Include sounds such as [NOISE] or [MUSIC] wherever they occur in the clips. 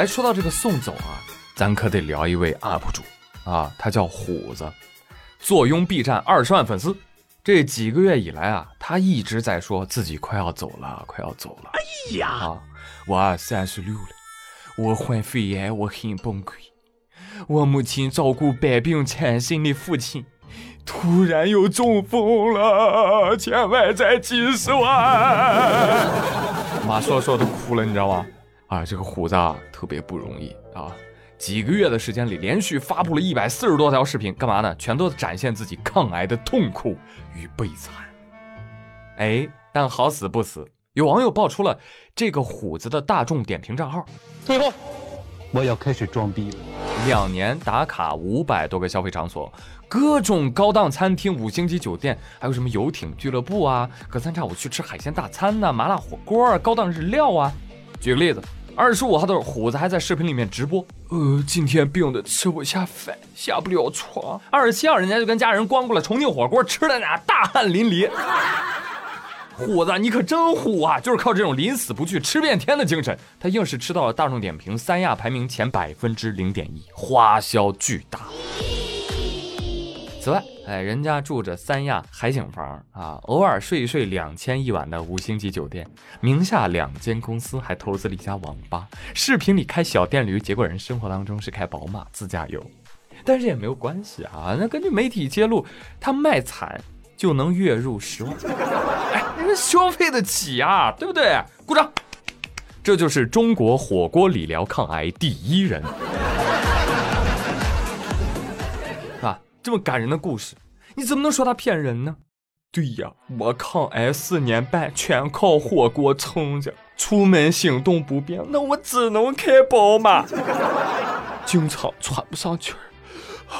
哎，说到这个送走啊，咱可得聊一位 UP 主啊，他叫虎子，坐拥 B 站二十万粉丝。这几个月以来啊，他一直在说自己快要走了，快要走了。哎呀，啊，我三十六了，我患肺炎，我很崩溃。我母亲照顾百病缠身的父亲，突然又中风了，欠外债几十万。[LAUGHS] 马说说都哭了，你知道吗？啊，这个虎子啊，特别不容易啊。几个月的时间里，连续发布了一百四十多条视频，干嘛呢？全都展现自己抗癌的痛苦与悲惨。哎，但好死不死，有网友爆出了这个虎子的大众点评账号。最后，我要开始装逼了。两年打卡五百多个消费场所，各种高档餐厅、五星级酒店，还有什么游艇俱乐部啊，隔三差五去吃海鲜大餐呐，麻辣火锅啊，高档日料啊。举个例子。二十五号的时候虎子还在视频里面直播，呃，今天病的吃不下饭，下不了床。二十七号人家就跟家人光顾了重庆火锅，吃的那大汗淋漓。虎子，你可真虎啊！就是靠这种临死不惧、吃遍天的精神，他硬是吃到了大众点评三亚排名前百分之零点一，花销巨大。此外，哎，人家住着三亚海景房啊，偶尔睡一睡两千一晚的五星级酒店，名下两间公司还投资了一家网吧，视频里开小电驴，结果人生活当中是开宝马自驾游，但是也没有关系啊。那根据媒体揭露，他卖惨就能月入十万，哎，人消费得起啊，对不对？鼓掌，这就是中国火锅理疗抗癌第一人。这么感人的故事，你怎么能说他骗人呢？对呀，我抗癌四年半全靠火锅撑着，出门行动不便，那我只能开宝马，[LAUGHS] 经常喘不上气儿。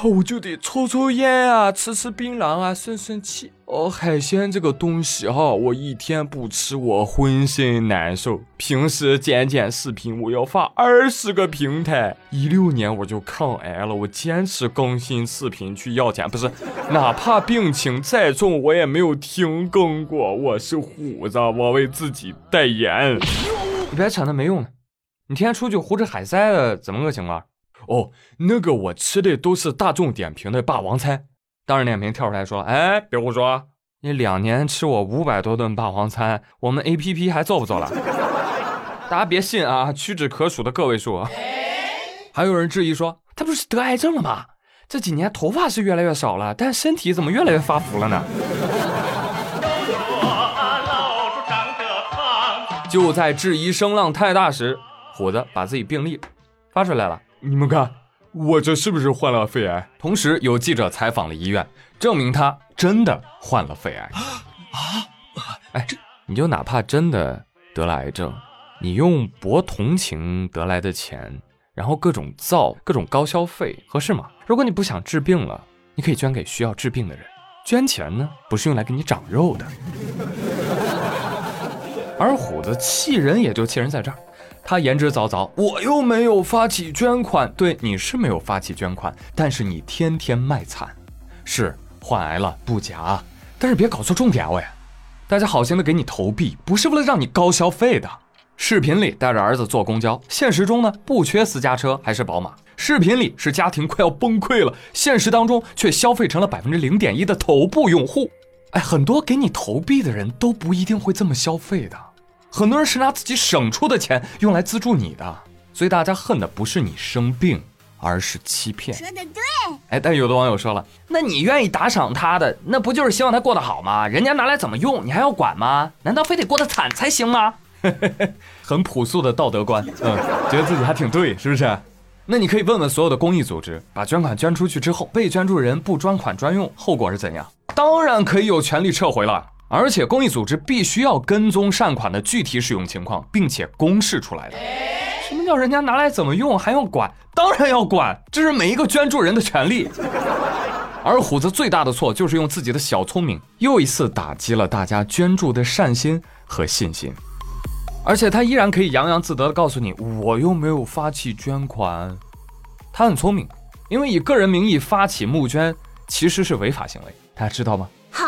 我就得抽抽烟啊，吃吃槟榔啊，顺顺气。哦，海鲜这个东西哈，我一天不吃我浑身难受。平时剪剪视频，我要发二十个平台。一六年我就抗癌了，我坚持更新视频去要钱，不是，哪怕病情再重，我也没有停更过。我是虎子，我为自己代言。你别扯那没用的，你天天出去胡吃海塞的，怎么个情况？哦，那个我吃的都是大众点评的霸王餐。大众点评跳出来说：“哎，别胡说，你两年吃我五百多顿霸王餐，我们 A P P 还做不做了？” [LAUGHS] 大家别信啊，屈指可数的个位数。还有人质疑说：“他不是得癌症了吗？这几年头发是越来越少了，但身体怎么越来越发福了呢？”就在质疑声浪太大时，虎子把自己病历发出来了。你们看，我这是不是患了肺癌？同时有记者采访了医院，证明他真的患了肺癌。啊，哎，这你就哪怕真的得了癌症，你用博同情得来的钱，然后各种造各种高消费，合适吗？如果你不想治病了，你可以捐给需要治病的人。捐钱呢，不是用来给你长肉的。而虎子气人也就气人在这儿。他言之凿凿，我又没有发起捐款，对，你是没有发起捐款，但是你天天卖惨，是患癌了不假，但是别搞错重点啊喂，大家好心的给你投币，不是为了让你高消费的。视频里带着儿子坐公交，现实中呢不缺私家车还是宝马，视频里是家庭快要崩溃了，现实当中却消费成了百分之零点一的头部用户。哎，很多给你投币的人都不一定会这么消费的。很多人是拿自己省出的钱用来资助你的，所以大家恨的不是你生病，而是欺骗。说的对。哎，但有的网友说了，那你愿意打赏他的，那不就是希望他过得好吗？人家拿来怎么用，你还要管吗？难道非得过得惨才行吗？[LAUGHS] 很朴素的道德观，嗯，觉得自己还挺对，是不是？那你可以问问所有的公益组织，把捐款捐出去之后，被捐助人不专款专用，后果是怎样？当然可以有权利撤回了。而且公益组织必须要跟踪善款的具体使用情况，并且公示出来的。什么叫人家拿来怎么用还要管？当然要管，这是每一个捐助人的权利。而虎子最大的错就是用自己的小聪明，又一次打击了大家捐助的善心和信心。而且他依然可以洋洋自得地告诉你，我又没有发起捐款。他很聪明，因为以个人名义发起募捐其实是违法行为，大家知道吗？好。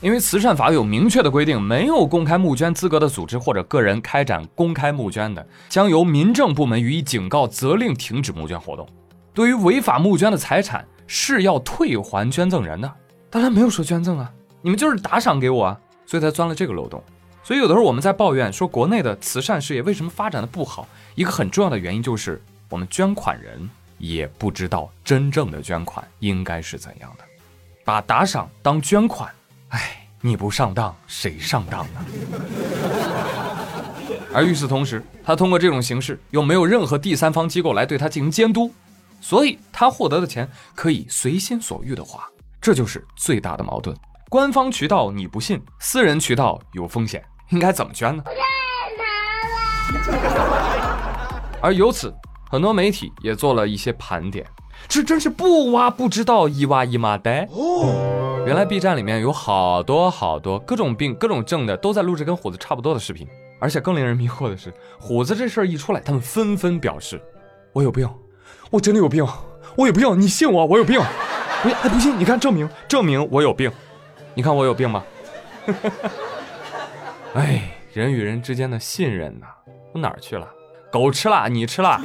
因为慈善法有明确的规定，没有公开募捐资格的组织或者个人开展公开募捐的，将由民政部门予以警告、责令停止募捐活动。对于违法募捐的财产，是要退还捐赠人的。但他没有说捐赠啊，你们就是打赏给我啊，所以才钻了这个漏洞。所以有的时候我们在抱怨说国内的慈善事业为什么发展的不好，一个很重要的原因就是我们捐款人也不知道真正的捐款应该是怎样的，把打赏当捐款。哎，你不上当，谁上当呢？[LAUGHS] 而与此同时，他通过这种形式，又没有任何第三方机构来对他进行监督，所以他获得的钱可以随心所欲的花，这就是最大的矛盾。官方渠道你不信，私人渠道有风险，应该怎么捐呢？太难了 [LAUGHS] 而由此，很多媒体也做了一些盘点，这真是不挖不知道，一挖一麻袋。原来 B 站里面有好多好多各种病、各种症的，都在录制跟虎子差不多的视频。而且更令人迷惑的是，虎子这事儿一出来，他们纷纷表示：“我有病，我真的有病，我有病，你信我，我有病。不，还不信？你看，证明，证明我有病。你看我有病吗？” [LAUGHS] 哎，人与人之间的信任呐，都哪儿去了？狗吃了，你吃了。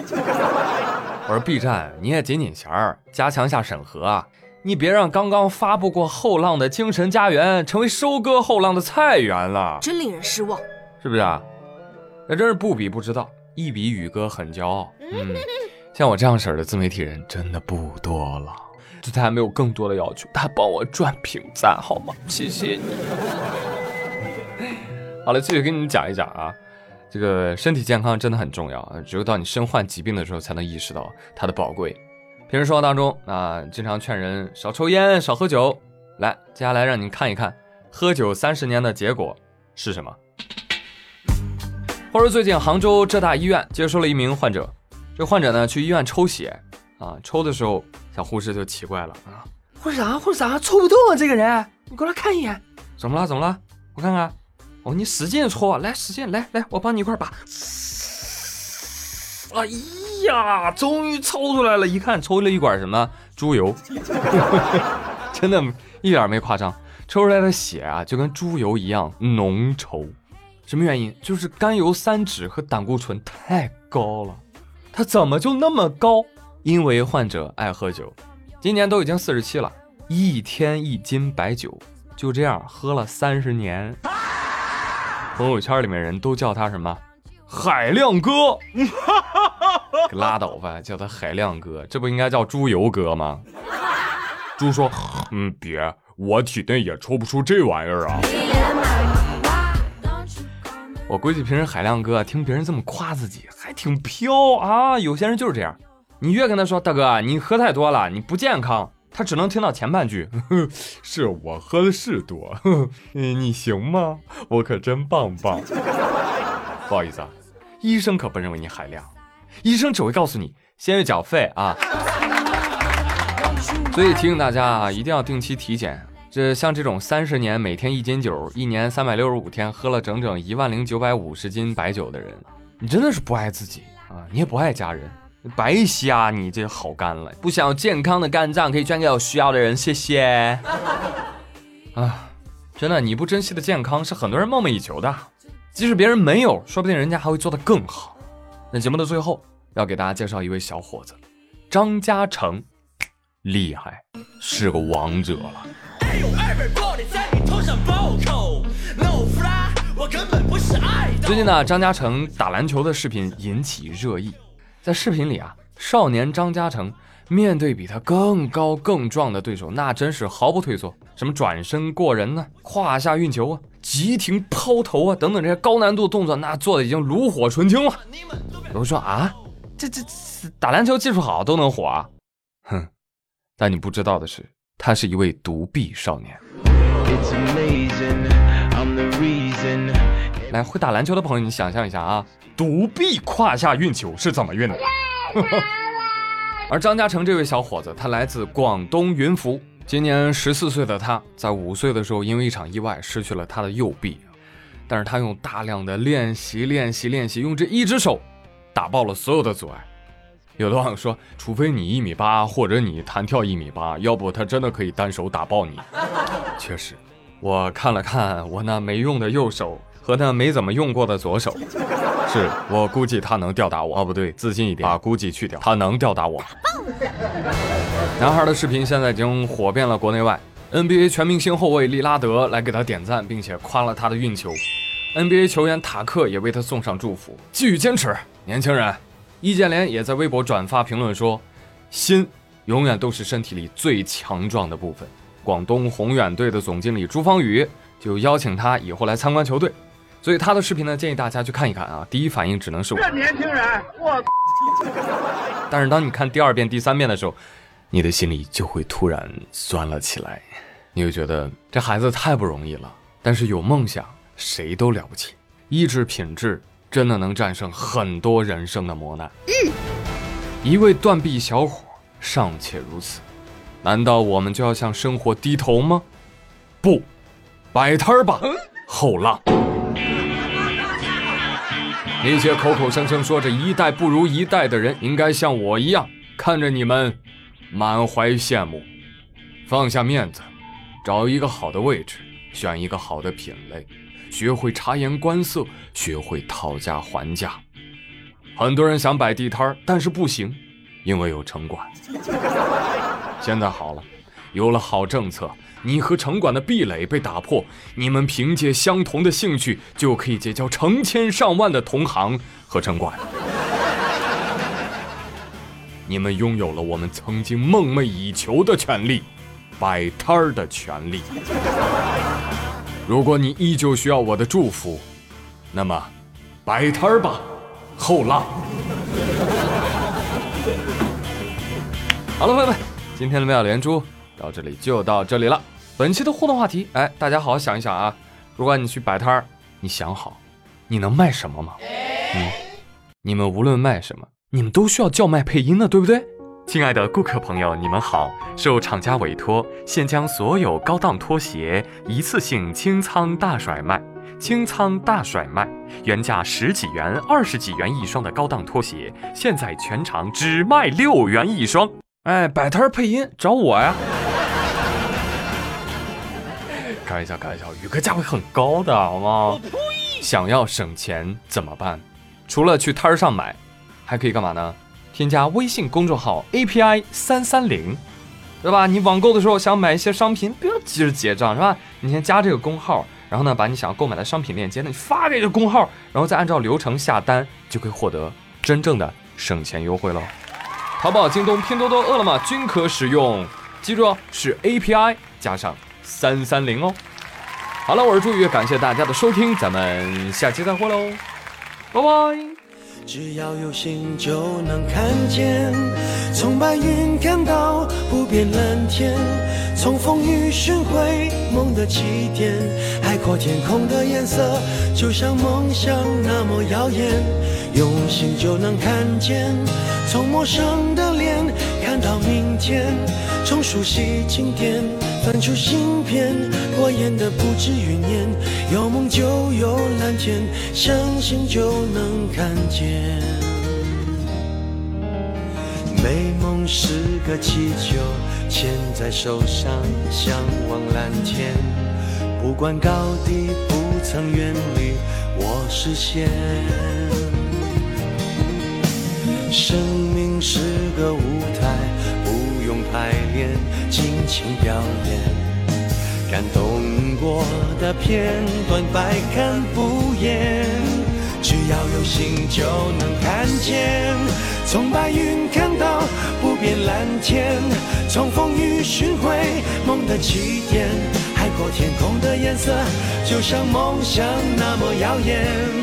我说 B 站，你也紧紧弦儿，加强下审核啊。你别让刚刚发布过后浪的精神家园成为收割后浪的菜园了，真令人失望，是不是啊？那真是不比不知道，一比宇哥很骄傲。嗯，像我这样式儿的自媒体人真的不多了。对他还没有更多的要求，他帮我赚评赞好吗？谢谢你。[LAUGHS] 好了，继续跟你们讲一讲啊，这个身体健康真的很重要，只有到你身患疾病的时候才能意识到它的宝贵。平时生活当中啊，经常劝人少抽烟、少喝酒。来，接下来让你看一看喝酒三十年的结果是什么。话说最近杭州浙大医院接收了一名患者，这患者呢去医院抽血啊，抽的时候小护士就奇怪了啊，护士长，护士长抽不动啊，这个人，你过来看一眼。怎么了？怎么了？我看看。哦，你使劲抽啊，来，使劲，来来，我帮你一块拔。哎呀，终于抽出来了！一看，抽了一管什么猪油，[LAUGHS] 真的，一点没夸张。抽出来的血啊，就跟猪油一样浓稠。什么原因？就是甘油三酯和胆固醇太高了。它怎么就那么高？因为患者爱喝酒，今年都已经四十七了，一天一斤白酒，就这样喝了三十年。朋友圈里面人都叫他什么？海量哥，[LAUGHS] 拉倒吧，叫他海量哥，这不应该叫猪油哥吗？猪说：“嗯，别，我体内也抽不出这玩意儿啊。”我估计平时海量哥听别人这么夸自己，还挺飘啊。有些人就是这样，你越跟他说大哥，你喝太多了，你不健康，他只能听到前半句：“ [LAUGHS] 是我喝的是多，[LAUGHS] 你行吗？我可真棒棒。”不好意思啊。医生可不认为你海量，医生只会告诉你先去缴费啊。所以提醒大家啊，一定要定期体检。这像这种三十年每天一斤酒，一年三百六十五天喝了整整一万零九百五十斤白酒的人，你真的是不爱自己啊！你也不爱家人，白瞎你这好肝了。不想要健康的肝脏，可以捐给有需要的人，谢谢。啊，真的，你不珍惜的健康是很多人梦寐以求的。即使别人没有，说不定人家还会做得更好。那节目的最后，要给大家介绍一位小伙子，张嘉诚，厉害，是个王者了。最近呢，张嘉诚打篮球的视频引起热议，在视频里啊，少年张嘉诚面对比他更高更壮的对手，那真是毫不退缩，什么转身过人呢，胯下运球啊。急停、抛投啊，等等这些高难度动作，那做的已经炉火纯青了。有人说啊，这这打篮球技术好都能火啊？哼！但你不知道的是，他是一位独臂少年。It's amazing, I'm the reason. 来，会打篮球的朋友，你想象一下啊，独臂胯下运球是怎么运的？[LAUGHS] 而张嘉诚这位小伙子，他来自广东云浮。今年十四岁的他，在五岁的时候因为一场意外失去了他的右臂，但是他用大量的练习、练习、练习，用这一只手打爆了所有的阻碍。有的网友说，除非你一米八，或者你弹跳一米八，要不他真的可以单手打爆你。[LAUGHS] 确实，我看了看我那没用的右手和那没怎么用过的左手，[LAUGHS] 是我估计他能吊打我。哦，不对，自信一点，把估计去掉，他能吊打我。男孩的视频现在已经火遍了国内外，NBA 全明星后卫利拉德来给他点赞，并且夸了他的运球。NBA 球员塔克也为他送上祝福，继续坚持，年轻人。易建联也在微博转发评论说：“心永远都是身体里最强壮的部分。”广东宏远队的总经理朱芳雨就邀请他以后来参观球队，所以他的视频呢，建议大家去看一看啊。第一反应只能是这年轻人，我。但是当你看第二遍、第三遍的时候，你的心里就会突然酸了起来，你会觉得这孩子太不容易了。但是有梦想，谁都了不起，意志品质。真的能战胜很多人生的磨难。一位断臂小伙尚且如此，难道我们就要向生活低头吗？不，摆摊儿吧，后浪。那些口口声声说着一代不如一代的人，应该像我一样，看着你们，满怀羡慕。放下面子，找一个好的位置，选一个好的品类。学会察言观色，学会讨价还价。很多人想摆地摊儿，但是不行，因为有城管。现在好了，有了好政策，你和城管的壁垒被打破，你们凭借相同的兴趣，就可以结交成千上万的同行和城管。你们拥有了我们曾经梦寐以求的权利——摆摊儿的权利。如果你依旧需要我的祝福，那么摆摊儿吧，后浪。好了，朋友们，今天的妙连珠到这里就到这里了。本期的互动话题，哎，大家好好想一想啊。如果你去摆摊儿，你想好你能卖什么吗？嗯，你们无论卖什么，你们都需要叫卖配音的，对不对？亲爱的顾客朋友，你们好！受厂家委托，现将所有高档拖鞋一次性清仓大甩卖，清仓大甩卖，原价十几元、二十几元一双的高档拖鞋，现在全场只卖六元一双。哎，摆摊配音找我呀！开玩笑，开玩笑，宇哥价位很高的，好吗？想要省钱怎么办？除了去摊儿上买，还可以干嘛呢？添加微信公众号 API 三三零，对吧？你网购的时候想买一些商品，不要急着结账，是吧？你先加这个工号，然后呢，把你想要购买的商品链接呢你发给这工号，然后再按照流程下单，就可以获得真正的省钱优惠喽。淘宝、京东、拼多多、饿了么均可使用，记住哦，是 API 加上三三零哦。好了，我是朱宇，感谢大家的收听，咱们下期再会喽，拜拜。只要有心就能看见，从白云看到不变蓝天，从风雨寻回梦的起点。海阔天空的颜色，就像梦想那么耀眼。用心就能看见，从陌生的看到明天，从熟悉经典。翻出新篇，过眼的不止云烟。有梦就有蓝天，相信就能看见。美梦是个气球，牵在手上，向往蓝天。不管高低，不曾远离我视线。生命是个舞台，不用排练。尽情表演，感动过的片段百看不厌。只要有心就能看见，从白云看到不变蓝天，从风雨寻回梦的起点。海阔天空的颜色，就像梦想那么耀眼。